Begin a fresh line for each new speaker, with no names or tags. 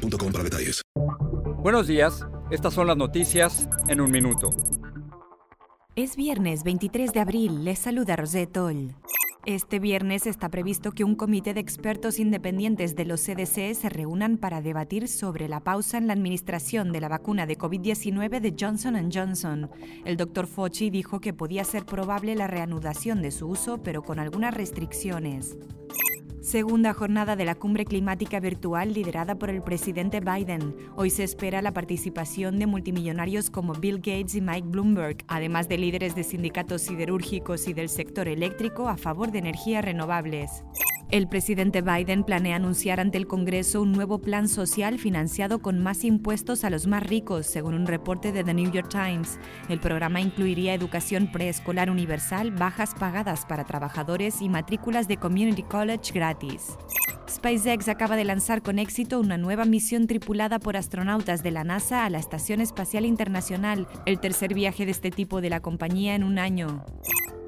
boostmobile.com para detalles.
Buenos días, estas son las noticias en un minuto.
Es viernes 23 de abril, les saluda Rosette Toll. Este viernes está previsto que un comité de expertos independientes de los CDC se reúnan para debatir sobre la pausa en la administración de la vacuna de COVID-19 de Johnson Johnson. El doctor Fauci dijo que podía ser probable la reanudación de su uso, pero con algunas restricciones. Segunda jornada de la cumbre climática virtual liderada por el presidente Biden. Hoy se espera la participación de multimillonarios como Bill Gates y Mike Bloomberg, además de líderes de sindicatos siderúrgicos y del sector eléctrico a favor de energías renovables. El presidente Biden planea anunciar ante el Congreso un nuevo plan social financiado con más impuestos a los más ricos, según un reporte de The New York Times. El programa incluiría educación preescolar universal, bajas pagadas para trabajadores y matrículas de Community College gratis. SpaceX acaba de lanzar con éxito una nueva misión tripulada por astronautas de la NASA a la Estación Espacial Internacional, el tercer viaje de este tipo de la compañía en un año.